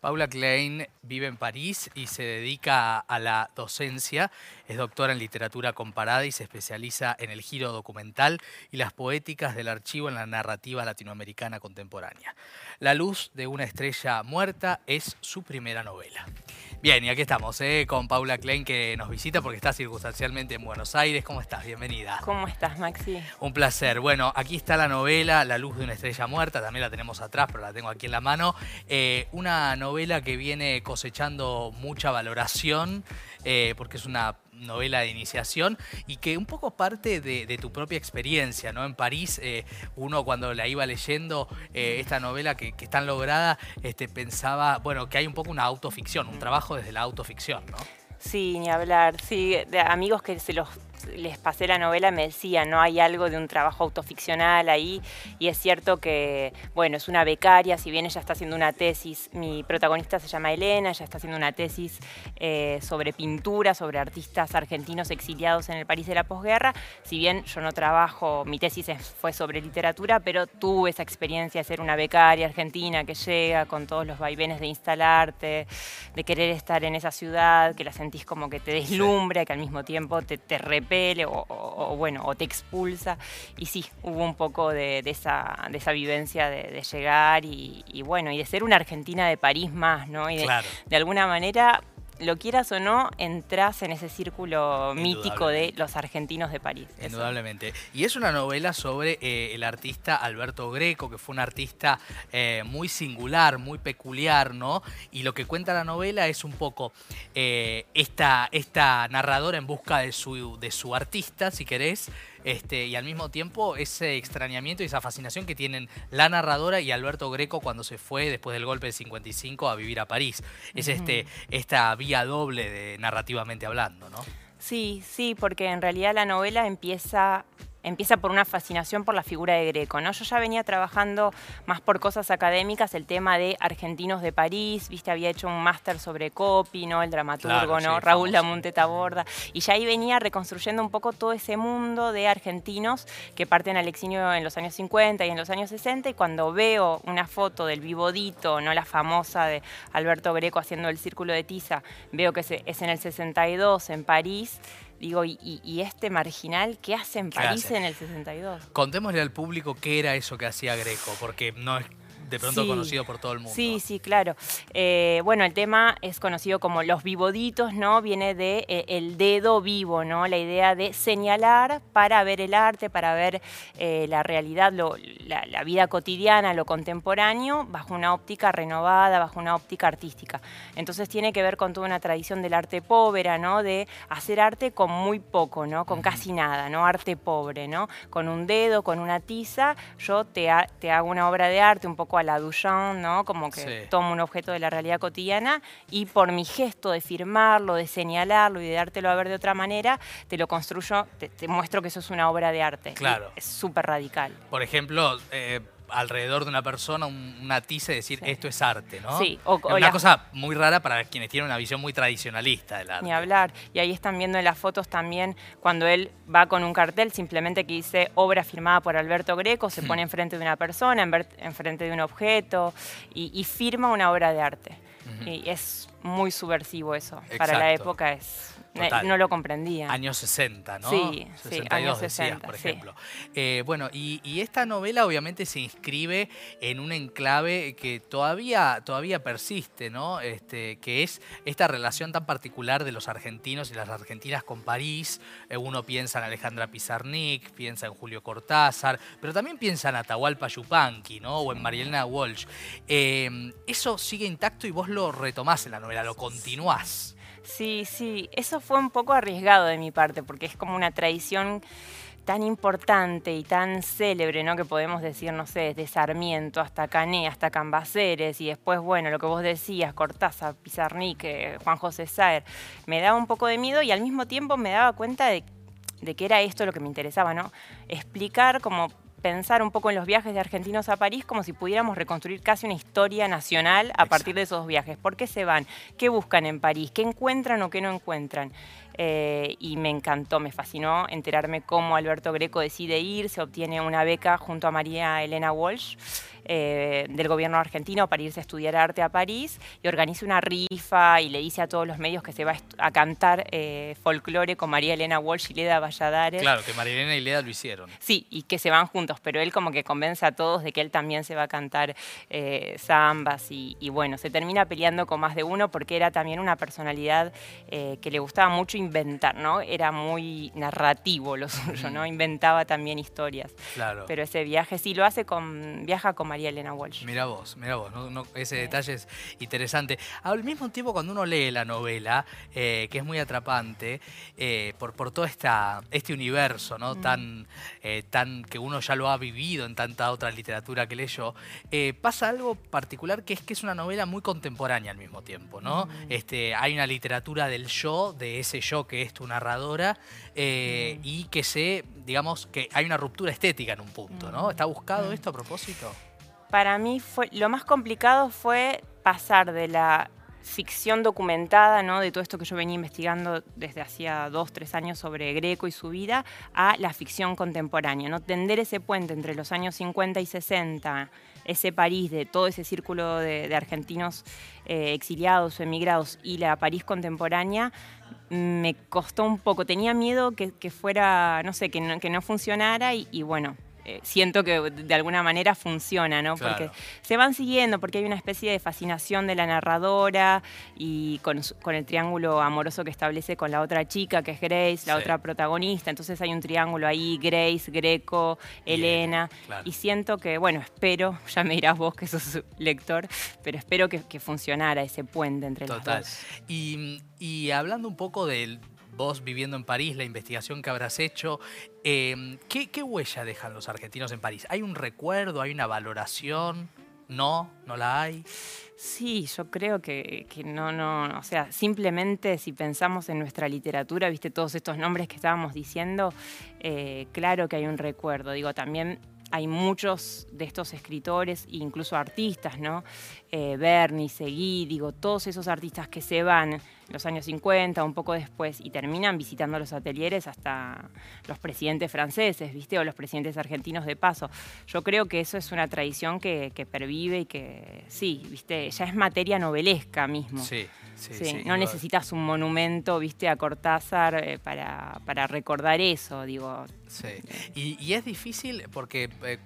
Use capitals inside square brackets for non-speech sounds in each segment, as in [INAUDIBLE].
Paula Klein vive en París y se dedica a la docencia. Es doctora en literatura comparada y se especializa en el giro documental y las poéticas del archivo en la narrativa latinoamericana contemporánea. La luz de una estrella muerta es su primera novela. Bien, y aquí estamos ¿eh? con Paula Klein que nos visita porque está circunstancialmente en Buenos Aires. ¿Cómo estás? Bienvenida. ¿Cómo estás, Maxi? Un placer. Bueno, aquí está la novela La luz de una estrella muerta. También la tenemos atrás, pero la tengo aquí en la mano. Eh, una novela que viene cosechando mucha valoración eh, porque es una novela de iniciación y que un poco parte de, tu propia experiencia, ¿no? En París, eh, uno cuando la iba leyendo eh, esta novela que, es tan lograda, este, pensaba, bueno, que hay un poco una autoficción, un trabajo desde la autoficción, ¿no? Sí, ni hablar. Sí, de amigos que se los les pasé la novela me decían, no hay algo de un trabajo autoficcional ahí y es cierto que, bueno, es una becaria, si bien ella está haciendo una tesis, mi protagonista se llama Elena, ella está haciendo una tesis eh, sobre pintura, sobre artistas argentinos exiliados en el París de la posguerra, si bien yo no trabajo, mi tesis fue sobre literatura, pero tuve esa experiencia de ser una becaria argentina que llega con todos los vaivenes de instalarte, de querer estar en esa ciudad, que la sentís como que te deslumbra, que al mismo tiempo te, te o, bueno, o te expulsa. Y sí, hubo un poco de, esa, de esa, vivencia de, llegar y, bueno, y de ser una Argentina de París más, ¿no? Y de alguna manera lo quieras o no, entras en ese círculo mítico de los argentinos de París. Indudablemente. Y es una novela sobre eh, el artista Alberto Greco, que fue un artista eh, muy singular, muy peculiar, ¿no? Y lo que cuenta la novela es un poco eh, esta, esta narradora en busca de su, de su artista, si querés, este, y al mismo tiempo ese extrañamiento y esa fascinación que tienen la narradora y Alberto Greco cuando se fue después del golpe del 55 a vivir a París. Es este, esta vía doble de narrativamente hablando, ¿no? Sí, sí, porque en realidad la novela empieza empieza por una fascinación por la figura de Greco, ¿no? Yo ya venía trabajando más por cosas académicas, el tema de argentinos de París, viste, había hecho un máster sobre Copy, ¿no? El dramaturgo, ¿no? Raúl Lamonte Taborda, y ya ahí venía reconstruyendo un poco todo ese mundo de argentinos que parten al exilio en los años 50 y en los años 60, y cuando veo una foto del Vivodito, ¿no? La famosa de Alberto Greco haciendo el círculo de tiza, veo que es en el 62 en París, Digo, ¿y, este marginal qué hace en París en el 62? Contémosle al público qué era eso que hacía Greco, porque no es de pronto conocido por todo el mundo. Sí, sí, claro. Eh, bueno, el tema es conocido como los vivoditos, ¿no? Viene de eh, el dedo vivo, ¿no? La idea de señalar para ver el arte, para ver eh, la realidad, la, vida cotidiana, lo contemporáneo, bajo una óptica renovada, bajo una óptica artística. Entonces tiene que ver con toda una tradición del arte pobre, ¿no? De hacer arte con muy poco, ¿no? Con casi nada, ¿no? Arte pobre, ¿no? Con un dedo, con una tiza, yo te, te hago una obra de arte un poco a la Duchamp, ¿no? Como que tomo un objeto de la realidad cotidiana y por mi gesto de firmarlo, de señalarlo y de dártelo a ver de otra manera, te lo construyo, te, muestro que eso es una obra de arte. Claro. es súper radical. Por ejemplo, eh, alrededor de una persona una tiza y decir esto es arte, ¿no? Sí, o, una cosa muy rara para quienes tienen una visión muy tradicionalista del arte. Ni hablar. Y ahí están viendo en las fotos también cuando él va con un cartel simplemente que dice obra firmada por Alberto Greco, se hmm. pone enfrente de una persona, enfrente de un objeto y, firma una obra de arte. Y es muy subversivo eso. Para la época es no lo comprendía. Años 60, ¿no? Sí, 62 años 60, por ejemplo. Eh, bueno, y, esta novela obviamente se inscribe en un enclave que todavía, todavía persiste, ¿no? Este, que es esta relación tan particular de los argentinos y las argentinas con París. Eh, uno piensa en Alejandra Pizarnik, piensa en Julio Cortázar, pero también piensa en Atahualpa Yupanqui, ¿no? O en Marielena Walsh. Eh, eso sigue intacto y vos lo retomás en la novela, lo continuás. Sí, sí, eso fue un poco arriesgado de mi parte, porque es como una tradición tan importante y tan célebre, ¿no? Que podemos decir, no sé, desde Sarmiento hasta Cané, hasta Cambaceres, y después, bueno, lo que vos decías, Cortázar, Pizarnik, Juan José Saer, me daba un poco de miedo y al mismo tiempo me daba cuenta de, de que era esto lo que me interesaba, ¿no? Explicar como pensar un poco en los viajes de argentinos a París como si pudiéramos reconstruir casi una historia nacional a partir de esos viajes. ¿Por qué se van? ¿Qué buscan en París? ¿Qué encuentran o qué no encuentran? Eh, y me encantó, me fascinó enterarme cómo Alberto Greco decide ir, se obtiene una beca junto a María Elena Walsh eh, del gobierno argentino para irse a estudiar arte a París y organiza una rifa y le dice a todos los medios que se va a cantar eh, folclore con María Elena Walsh y Leda Valladares. Claro, que María Elena y Leda lo hicieron. Sí, y que se van juntos, pero él como que convence a todos de que él también se va a cantar zambas y, bueno, se termina peleando con más de uno porque era también una personalidad que le gustaba mucho inventar, ¿no? Era muy narrativo lo suyo, ¿no? Inventaba también historias. Claro. Pero ese viaje sí lo hace con, viaja con María Elena Walsh. Mira vos, mira vos, ese detalle es interesante. Al mismo tiempo cuando uno lee la novela, eh, que es muy atrapante, por, por todo esta, este universo, ¿no? Mm. Tan, tan que uno ya lo ha vivido en tanta otra literatura que leyó, pasa algo particular que es que es una novela muy contemporánea al mismo tiempo, ¿no? Mm. Este, hay una literatura del yo, de ese yo que es tu narradora, eh, mm. y que se, digamos, que hay una ruptura estética en un punto, ¿no? Mm. ¿Está buscado esto a propósito? Para mí fue, lo más complicado fue pasar de la ficción documentada, ¿no? de todo esto que yo venía investigando desde hacía dos, tres años sobre Greco y su vida, a la ficción contemporánea. ¿no? Tender ese puente entre los años 50 y 60, ese París de todo ese círculo de, argentinos eh, exiliados o emigrados y la París contemporánea, me costó un poco. Tenía miedo que, fuera, no sé, que no, que no funcionara y bueno, eh, siento que de alguna manera funciona, ¿no? Porque se van siguiendo, porque hay una especie de fascinación de la narradora y con, el triángulo amoroso que establece con la otra chica, que es Grace, la otra protagonista. Entonces hay un triángulo ahí, Grace, Greco, Elena. Y siento que, bueno, espero, [LAUGHS] ya me dirás vos que sos lector, pero espero que, funcionara ese puente entre los dos. Y, y hablando un poco del vos viviendo en París, la investigación que habrás hecho, em, ¿qué, huella dejan los argentinos en París? ¿Hay un recuerdo, hay una valoración? ¿No? ¿No la hay? Sí, yo creo que, no, no, o sea, simplemente si pensamos en nuestra literatura, viste todos estos nombres que estábamos diciendo, eh, claro que hay un recuerdo. Digo, también hay muchos de estos escritores, incluso artistas, ¿no? Eh, Bernie, Seguí, digo, todos esos artistas que se van en los años 50, un poco después, y terminan visitando los atelieres hasta los presidentes franceses, ¿viste? O los presidentes argentinos de paso. Yo creo que eso es una tradición que, pervive y que, sí, ¿viste? Ya es materia novelesca mismo. Sí, sí, sí. no necesitas un monumento, ¿viste? A Cortázar eh, para, para recordar eso, digo. Sí. Y, es difícil porque eh,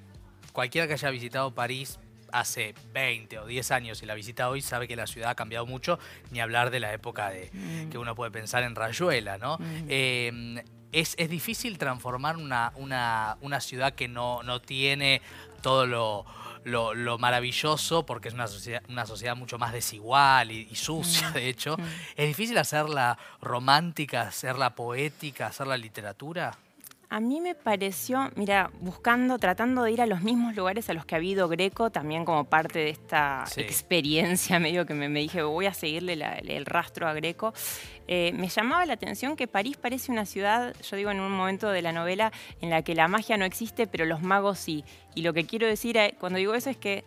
cualquiera que haya visitado París hace 20 o 10 años y la visita hoy sabe que la ciudad ha cambiado mucho, ni hablar de la época de mm. que uno puede pensar en Rayuela, ¿no? Mm. Em, es, difícil transformar una, una, ciudad que no, no tiene todo lo, lo, maravilloso, porque es una sociedad, una sociedad mucho más desigual y, sucia, mm. de hecho. ¿Es difícil hacerla romántica, hacerla poética, hacerla literatura? A mí me pareció, mira, buscando, tratando de ir a los mismos lugares a los que ha habido Greco, también como parte de esta experiencia, [LAUGHS] medio que me, dije, voy a seguirle el rastro a Greco, eh, me llamaba la atención que París parece una ciudad, yo digo en un momento de la novela, en la que la magia no existe, pero los magos sí. Y lo que quiero decir eh, cuando digo eso es que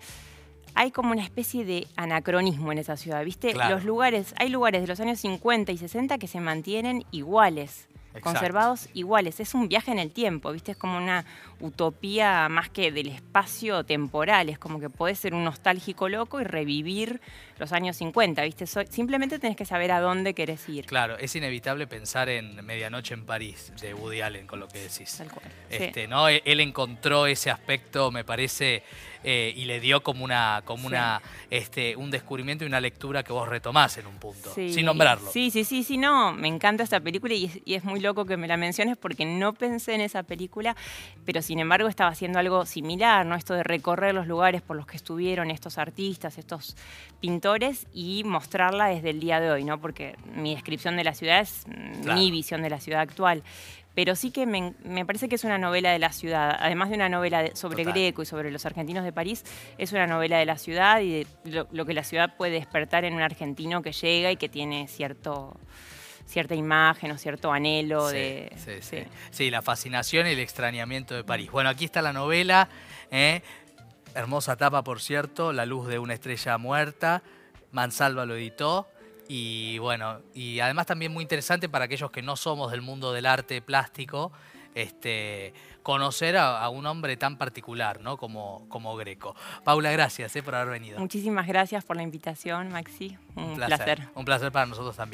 hay como una especie de anacronismo en esa ciudad, ¿viste? Los lugares, hay lugares de los años 50 y 60 que se mantienen iguales conservados iguales. Es un viaje en el tiempo, ¿viste? Es como una utopía más que del espacio temporal. Es como que podés ser un nostálgico loco y revivir los años 50, ¿viste? simplemente tenés que saber a dónde querés ir. Claro, es inevitable pensar en Medianoche en París de Woody Allen, con lo que decís. Tal cual. Este, ¿no? Él encontró ese aspecto, me parece, eh, y le dio como una, como una, este, un descubrimiento y una lectura que vos retomás en un punto, sin nombrarlo. Sí, sí, sí, sí, no, me encanta esta película y es, y es muy loco que me la menciones porque no pensé en esa película, pero sin embargo estaba haciendo algo similar, ¿no? Esto de recorrer los lugares por los que estuvieron estos artistas, estos pintores y mostrarla desde el día de hoy, ¿no? Porque mi descripción de la ciudad es mi visión de la ciudad actual pero sí que me, parece que es una novela de la ciudad. Además de una novela sobre Greco y sobre los argentinos de París, es una novela de la ciudad y de lo, que la ciudad puede despertar en un argentino que llega y que tiene cierto cierta imagen o cierto anhelo de... Sí, sí, sí. la fascinación y el extrañamiento de París. Bueno, aquí está la novela, ¿eh? Hermosa tapa, por cierto, La luz de una estrella muerta, Mansalva lo editó, y bueno, y además también muy interesante para aquellos que no somos del mundo del arte plástico, este, conocer a, un hombre tan particular, ¿no? Como, como Greco. Paula, gracias eh, por haber venido. Muchísimas gracias por la invitación, Maxi. Un, placer. Un placer para nosotros también.